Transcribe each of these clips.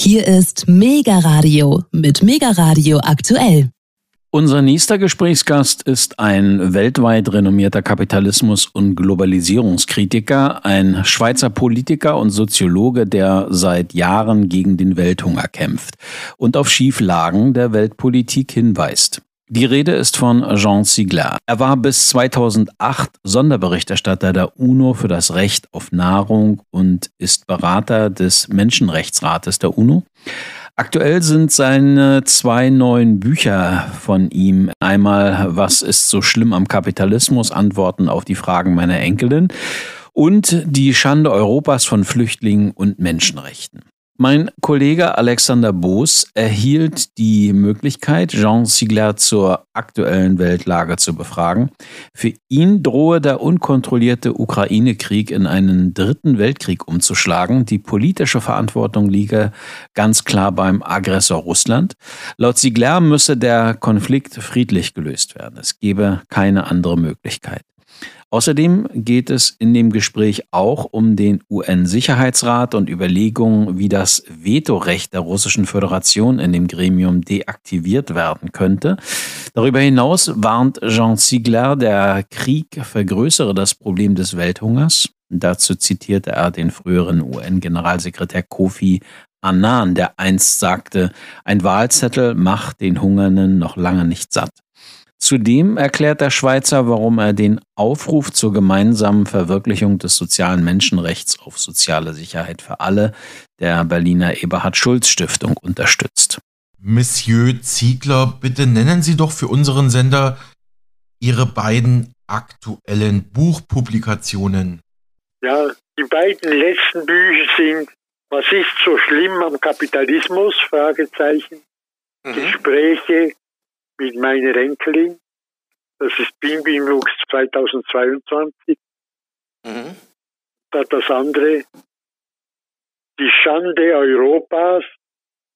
Hier ist Mega Radio mit Mega Radio aktuell. Unser nächster Gesprächsgast ist ein weltweit renommierter Kapitalismus- und Globalisierungskritiker, ein Schweizer Politiker und Soziologe, der seit Jahren gegen den Welthunger kämpft und auf Schieflagen der Weltpolitik hinweist. Die Rede ist von Jean Ziegler. Er war bis 2008 Sonderberichterstatter der UNO für das Recht auf Nahrung und ist Berater des Menschenrechtsrates der UNO. Aktuell sind seine zwei neuen Bücher von ihm einmal Was ist so schlimm am Kapitalismus? Antworten auf die Fragen meiner Enkelin und Die Schande Europas von Flüchtlingen und Menschenrechten. Mein Kollege Alexander Boos erhielt die Möglichkeit, Jean Ziegler zur aktuellen Weltlage zu befragen. Für ihn drohe der unkontrollierte Ukraine-Krieg in einen dritten Weltkrieg umzuschlagen. Die politische Verantwortung liege ganz klar beim Aggressor Russland. Laut Ziegler müsse der Konflikt friedlich gelöst werden. Es gebe keine andere Möglichkeit. Außerdem geht es in dem Gespräch auch um den UN-Sicherheitsrat und Überlegungen, wie das Vetorecht der Russischen Föderation in dem Gremium deaktiviert werden könnte. Darüber hinaus warnt Jean Ziegler, der Krieg vergrößere das Problem des Welthungers. Dazu zitierte er den früheren UN-Generalsekretär Kofi Annan, der einst sagte, ein Wahlzettel macht den Hungernden noch lange nicht satt. Zudem erklärt der Schweizer, warum er den Aufruf zur gemeinsamen Verwirklichung des sozialen Menschenrechts auf soziale Sicherheit für alle der Berliner Eberhard Schulz Stiftung unterstützt. Monsieur Ziegler, bitte nennen Sie doch für unseren Sender Ihre beiden aktuellen Buchpublikationen. Ja, die beiden letzten Bücher sind Was ist so schlimm am Kapitalismus? Fragezeichen. Mhm. Gespräche mit meiner Enkelin. Das ist Bimbimlux 2022. Mhm. Das andere, die Schande Europas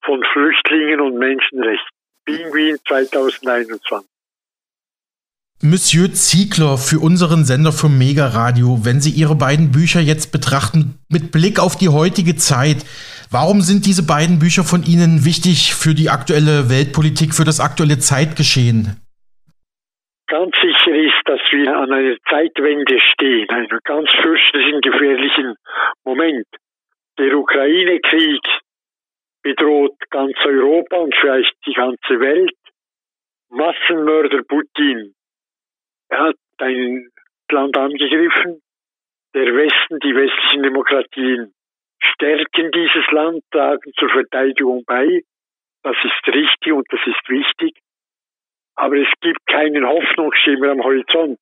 von Flüchtlingen und Menschenrechten. Pinguin 2021. Monsieur Ziegler, für unseren Sender vom Mega Radio, wenn Sie Ihre beiden Bücher jetzt betrachten, mit Blick auf die heutige Zeit, Warum sind diese beiden Bücher von Ihnen wichtig für die aktuelle Weltpolitik, für das aktuelle Zeitgeschehen? Ganz sicher ist, dass wir an einer Zeitwende stehen, einem ganz fürchterlichen, gefährlichen Moment. Der Ukraine-Krieg bedroht ganz Europa und vielleicht die ganze Welt. Massenmörder Putin hat ein Land angegriffen, der Westen, die westlichen Demokratien stärken dieses Land, tragen zur Verteidigung bei. Das ist richtig und das ist wichtig. Aber es gibt keinen Hoffnungsschimmer am Horizont.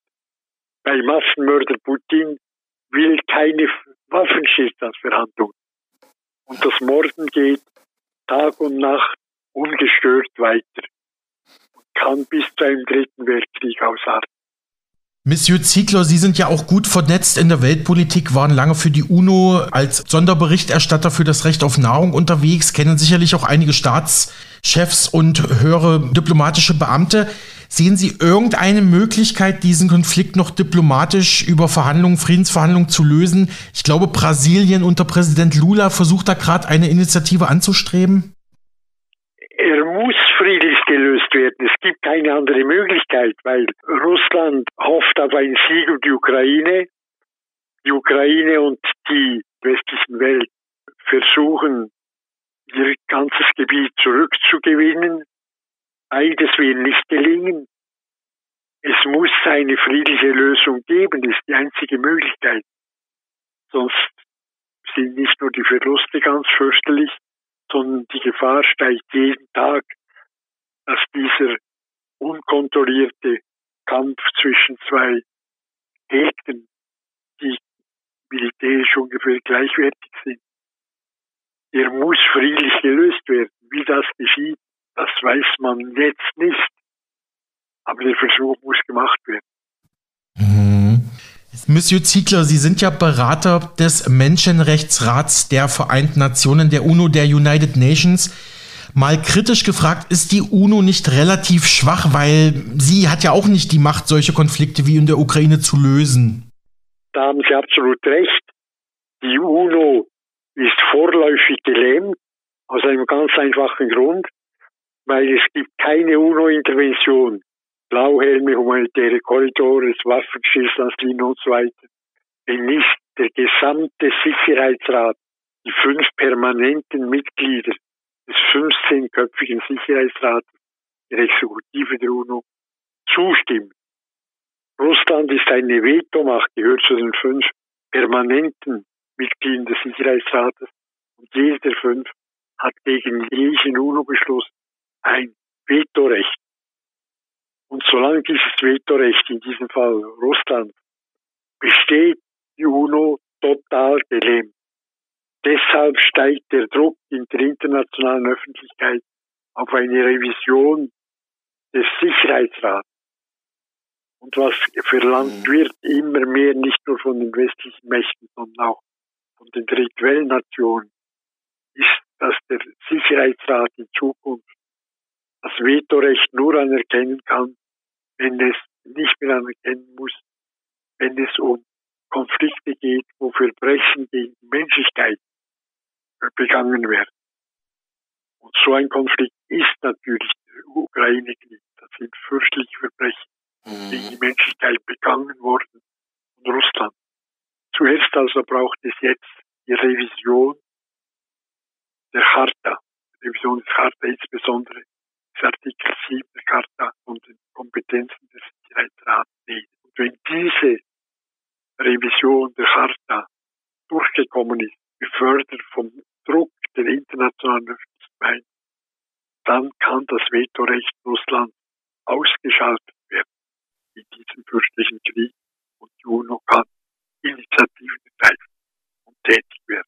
Weil Massenmörder Putin will keine Waffenstillstandsverhandlungen. Und das Morden geht Tag und Nacht ungestört weiter und kann bis zu einem dritten Weltkrieg ausarten. Monsieur Ziegler, Sie sind ja auch gut vernetzt in der Weltpolitik, waren lange für die UNO als Sonderberichterstatter für das Recht auf Nahrung unterwegs, kennen sicherlich auch einige Staatschefs und höhere diplomatische Beamte. Sehen Sie irgendeine Möglichkeit, diesen Konflikt noch diplomatisch über Verhandlungen, Friedensverhandlungen zu lösen? Ich glaube, Brasilien unter Präsident Lula versucht da gerade eine Initiative anzustreben. Er muss friedlich gelöst werden. Es gibt keine andere Möglichkeit, weil Russland hofft auf einen Sieg über die Ukraine. Die Ukraine und die westlichen Welt versuchen, ihr ganzes Gebiet zurückzugewinnen. Beides wird nicht gelingen. Es muss eine friedliche Lösung geben, das ist die einzige Möglichkeit. Sonst sind nicht nur die Verluste ganz fürchterlich, sondern die Gefahr steigt jeden Tag, dass dieser unkontrollierte Kampf zwischen zwei Gegnern, die militärisch ungefähr gleichwertig sind, der muss friedlich gelöst werden. Wie das geschieht, das weiß man jetzt nicht. Aber der Versuch muss gemacht werden. Monsieur Ziegler, Sie sind ja Berater des Menschenrechtsrats der Vereinten Nationen, der UNO, der United Nations. Mal kritisch gefragt, ist die UNO nicht relativ schwach, weil sie hat ja auch nicht die Macht, solche Konflikte wie in der Ukraine zu lösen? Da haben Sie absolut recht. Die UNO ist vorläufig gelähmt, Aus einem ganz einfachen Grund, weil es gibt keine UNO-Intervention, Blauhelme, humanitäre Korridore, Waffenstillstandslinien und so weiter, wenn nicht der gesamte Sicherheitsrat, die fünf permanenten Mitglieder des 15-köpfigen Sicherheitsrates der Exekutive der UNO zustimmen. Russland ist eine Vetomacht, gehört zu den fünf permanenten Mitgliedern des Sicherheitsrates und jeder der fünf hat gegen jeden UNO-Beschluss ein Vetorecht. Und solange dieses Vetorecht, in diesem Fall Russland, besteht, die UNO total gelähmt. Deshalb steigt der Druck in der internationalen Öffentlichkeit auf eine Revision des Sicherheitsrats. Und was verlangt mhm. wird, immer mehr nicht nur von den westlichen Mächten, sondern auch von den Drittwellennationen, ist, dass der Sicherheitsrat in Zukunft das Vetorecht nur anerkennen kann, wenn es nicht mehr anerkennen muss, wenn es um Konflikte geht, wo Verbrechen gegen die Menschlichkeit begangen werden. Und so ein Konflikt ist natürlich der Ukraine-Krieg. Das sind fürchterliche Verbrechen mhm. gegen die Menschlichkeit begangen worden von Russland. Zuerst also braucht es jetzt die Revision der Charta, Revision des Charta insbesondere des Artikel 7 der Charta und den Kompetenzen des Sicherheitsrats Und wenn diese Revision der Charta durchgekommen ist, befördert vom Druck der internationalen Öffentlichkeit, dann kann das Vetorecht Russlands ausgeschaltet werden in diesem fürstlichen Krieg und die UNO kann Initiativen ergreifen und tätig werden.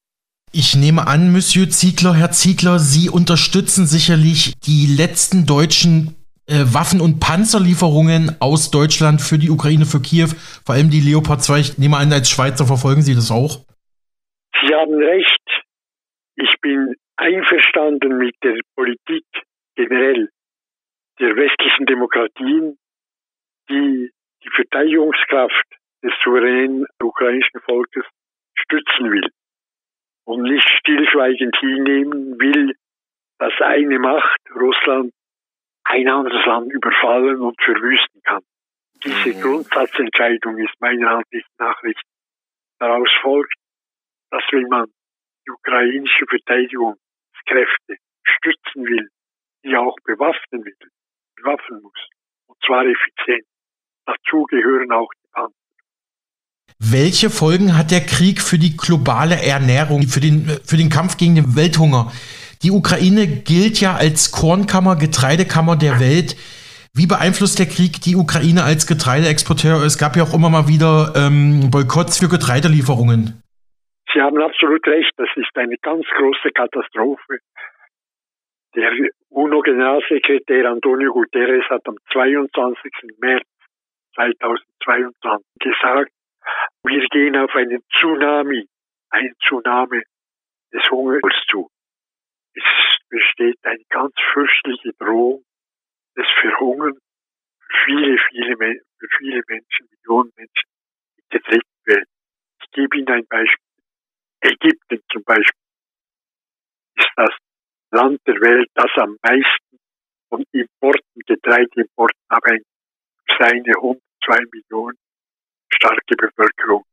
Ich nehme an, Monsieur Ziegler, Herr Ziegler, Sie unterstützen sicherlich die letzten deutschen äh, Waffen- und Panzerlieferungen aus Deutschland für die Ukraine, für Kiew, vor allem die Leopard 2. Ich nehme an, als Schweizer verfolgen Sie das auch? Sie haben recht. Ich bin einverstanden mit der Politik generell der westlichen Demokratien, die die Verteidigungskraft des souveränen ukrainischen Volkes stützen will und nicht stillschweigend hinnehmen will, dass eine Macht, Russland, ein anderes Land überfallen und verwüsten kann. Diese mhm. Grundsatzentscheidung ist meiner Ansicht nach richtig. Daraus folgt, dass wenn man die ukrainische Verteidigungskräfte stützen will, die auch bewaffnen will, bewaffnen muss, und zwar effizient. Dazu gehören auch die Panzer. Welche Folgen hat der Krieg für die globale Ernährung, für den, für den Kampf gegen den Welthunger? Die Ukraine gilt ja als Kornkammer, Getreidekammer der Welt. Wie beeinflusst der Krieg die Ukraine als Getreideexporteur? Es gab ja auch immer mal wieder ähm, Boykotts für Getreidelieferungen. Sie haben absolut recht, das ist eine ganz große Katastrophe. Der UNO-Generalsekretär Antonio Guterres hat am 22. März 2022 gesagt, wir gehen auf einen Tsunami, ein Tsunami des Hungers zu. Es besteht eine ganz fürchterliche Drohung des Verhungern für viele, viele, für viele Menschen, Millionen Menschen in der dritten Welt. Ich gebe Ihnen ein Beispiel. Ägypten zum Beispiel ist das Land der Welt, das am meisten von Importen, Getreideimporten abhängt, seine 102 Millionen starke Bevölkerung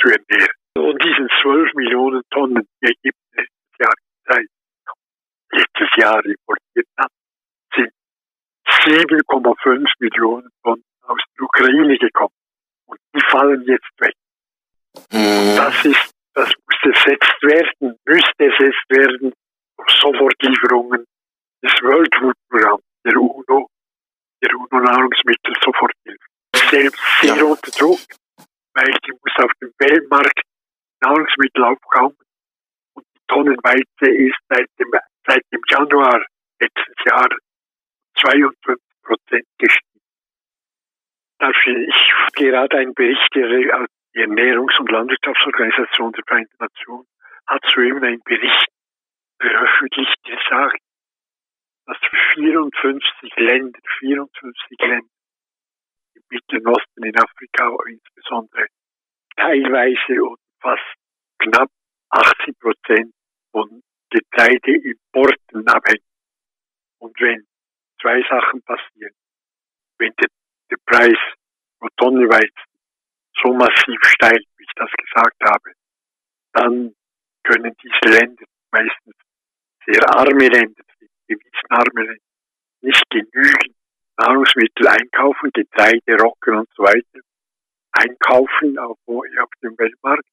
zu ernähren. Und diesen 12 Millionen Tonnen, die Ägypten letztes Jahr Getreide letztes Jahr importiert hat, sind 7,5 Millionen Tonnen aus der Ukraine gekommen. Und die fallen jetzt weg. Mhm. Das ist, das muss ersetzt werden, müsste ersetzt werden durch Sofortlieferungen des World Food Programms, der UNO, der UNO-Nahrungsmittel-Soforthilfe. Selbst sehr ja. unter Druck, weil die muss auf dem Weltmarkt Nahrungsmittel aufkaufen und die Tonnenweite ist seit dem seit dem Januar letzten Jahr 52 Prozent gestiegen. Dafür ich gerade ein Bericht der Ernährungs- und Landwirtschaftsorganisation der Vereinten Nationen hat soeben einen Bericht veröffentlicht, der sagt, dass 54 Länder, 54 Länder im Mittleren Osten in Afrika insbesondere teilweise und fast knapp 80 Prozent von Getreideimporten abhängen. Und wenn zwei Sachen passieren, wenn der, der Preis pro Tonne Weizen so massiv steigt, wie ich das gesagt habe, dann können diese Länder, meistens sehr arme Länder, gewissenarme Länder, nicht genügend Nahrungsmittel Getreide, Rocken und so weiter, einkaufen auf, auf dem Weltmarkt.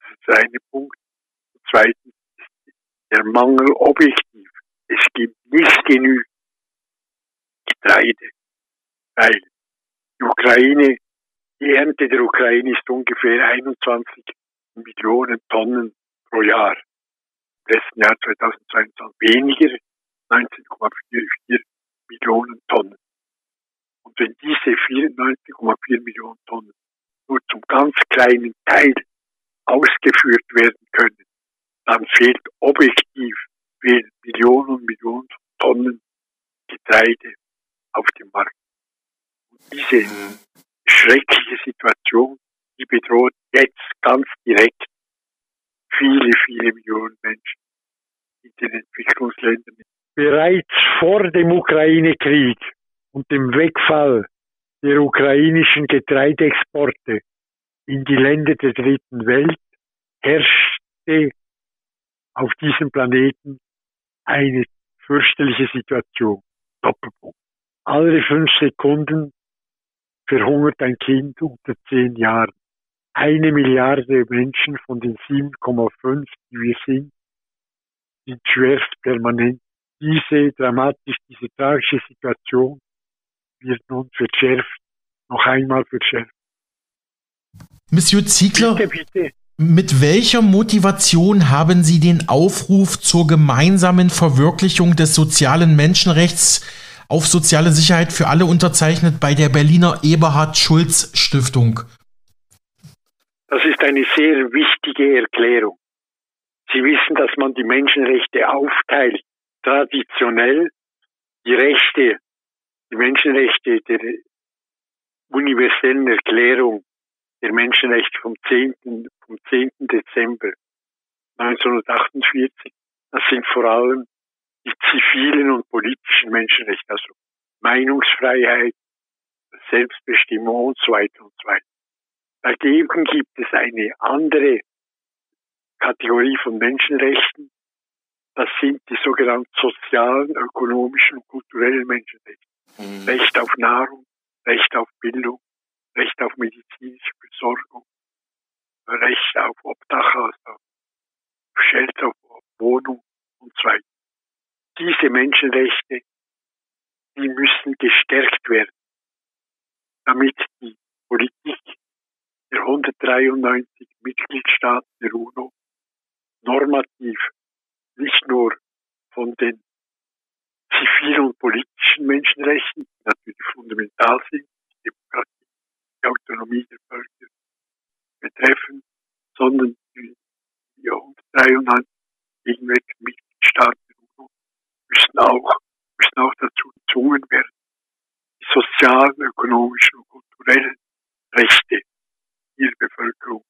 Das ist der eine Punkt. Und zweitens ist der Mangel objektiv. Es gibt nicht genügend Getreide, weil die Ukraine, die Ernte der Ukraine ist ungefähr 21 Millionen Tonnen pro Jahr. Im letzten Jahr 2022 weniger, 19,44 Millionen Tonnen. Und wenn diese 94,4 Millionen Tonnen nur zum ganz kleinen Teil ausgeführt werden können, dann fehlt objektiv fehlen Millionen und Millionen Tonnen Getreide auf dem Markt. Und diese schreckliche Situation, die bedroht jetzt ganz direkt viele, viele Millionen Menschen in den Entwicklungsländern. Bereits vor dem Ukraine-Krieg Wegfall der ukrainischen Getreideexporte in die Länder der dritten Welt herrschte auf diesem Planeten eine fürchterliche Situation. Doppelpunkt. Alle fünf Sekunden verhungert ein Kind unter zehn Jahren. Eine Milliarde Menschen von den 7,5, die wir sind, sind schwerst permanent. Diese dramatisch, diese tragische Situation wird nun verschärft, noch einmal verschärft. Monsieur Ziegler, bitte, bitte. mit welcher Motivation haben Sie den Aufruf zur gemeinsamen Verwirklichung des sozialen Menschenrechts auf soziale Sicherheit für alle unterzeichnet bei der Berliner Eberhard Schulz Stiftung? Das ist eine sehr wichtige Erklärung. Sie wissen, dass man die Menschenrechte aufteilt. Traditionell die Rechte die Menschenrechte der universellen Erklärung der Menschenrechte vom 10. vom 10. Dezember 1948, das sind vor allem die zivilen und politischen Menschenrechte, also Meinungsfreiheit, Selbstbestimmung und so weiter und so weiter. Dagegen gibt es eine andere Kategorie von Menschenrechten. Das sind die sogenannten sozialen, ökonomischen und kulturellen Menschenrechte. Mhm. Recht auf Nahrung, Recht auf Bildung, Recht auf medizinische Versorgung, Recht auf Obdach, also auf Shelter, auf Wohnung und so weiter. Diese Menschenrechte, die müssen gestärkt werden, damit die Politik der 193 Mitgliedstaaten der UNO normativ nicht nur von den und politischen Menschenrechten, die natürlich fundamental sind, die Demokratie, die Autonomie der Völker betreffen, sondern die, die 193 gegenwärtigen Mitgliedstaaten der UNO müssen auch, müssen auch dazu gezwungen werden, die sozialen, ökonomischen und kulturellen Rechte ihrer Bevölkerung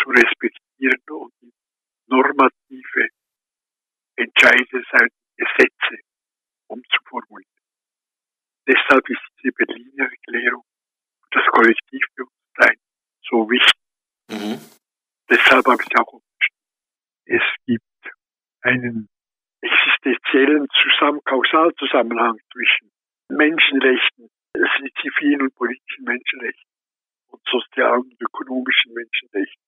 zu respektieren und normative Entscheide seitens Gesetze umzuformulieren. Deshalb ist diese Berliner Erklärung für das Kollektivbewusstsein so wichtig. Mhm. Deshalb habe ich sie auch unterstützt. Es gibt einen existenziellen Zusammen Kausalzusammenhang zwischen Menschenrechten, zivilen und politischen Menschenrechten und sozialen und ökonomischen Menschenrechten.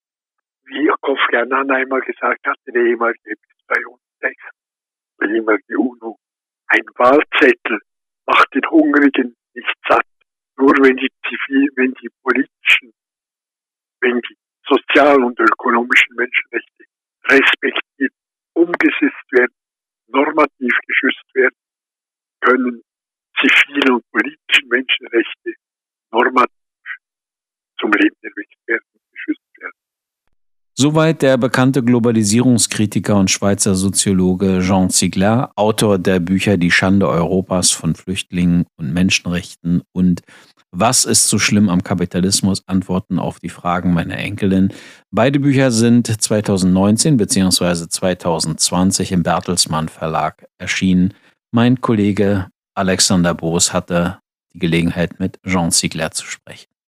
Wie Kofi Annan einmal gesagt hat, der ehemalige bis der ehemalige UNO ein Wahlzettel macht den Hungrigen nicht satt. Nur wenn die zivil, wenn die politischen, wenn die sozialen und ökonomischen Menschenrechte respektiert, umgesetzt werden, normativ geschützt werden, können zivile und politische Menschenrechte normativ zum Leben erweckt werden. Soweit der bekannte Globalisierungskritiker und Schweizer Soziologe Jean Ziegler, Autor der Bücher Die Schande Europas von Flüchtlingen und Menschenrechten und Was ist so schlimm am Kapitalismus? Antworten auf die Fragen meiner Enkelin. Beide Bücher sind 2019 bzw. 2020 im Bertelsmann Verlag erschienen. Mein Kollege Alexander Boos hatte die Gelegenheit, mit Jean Ziegler zu sprechen.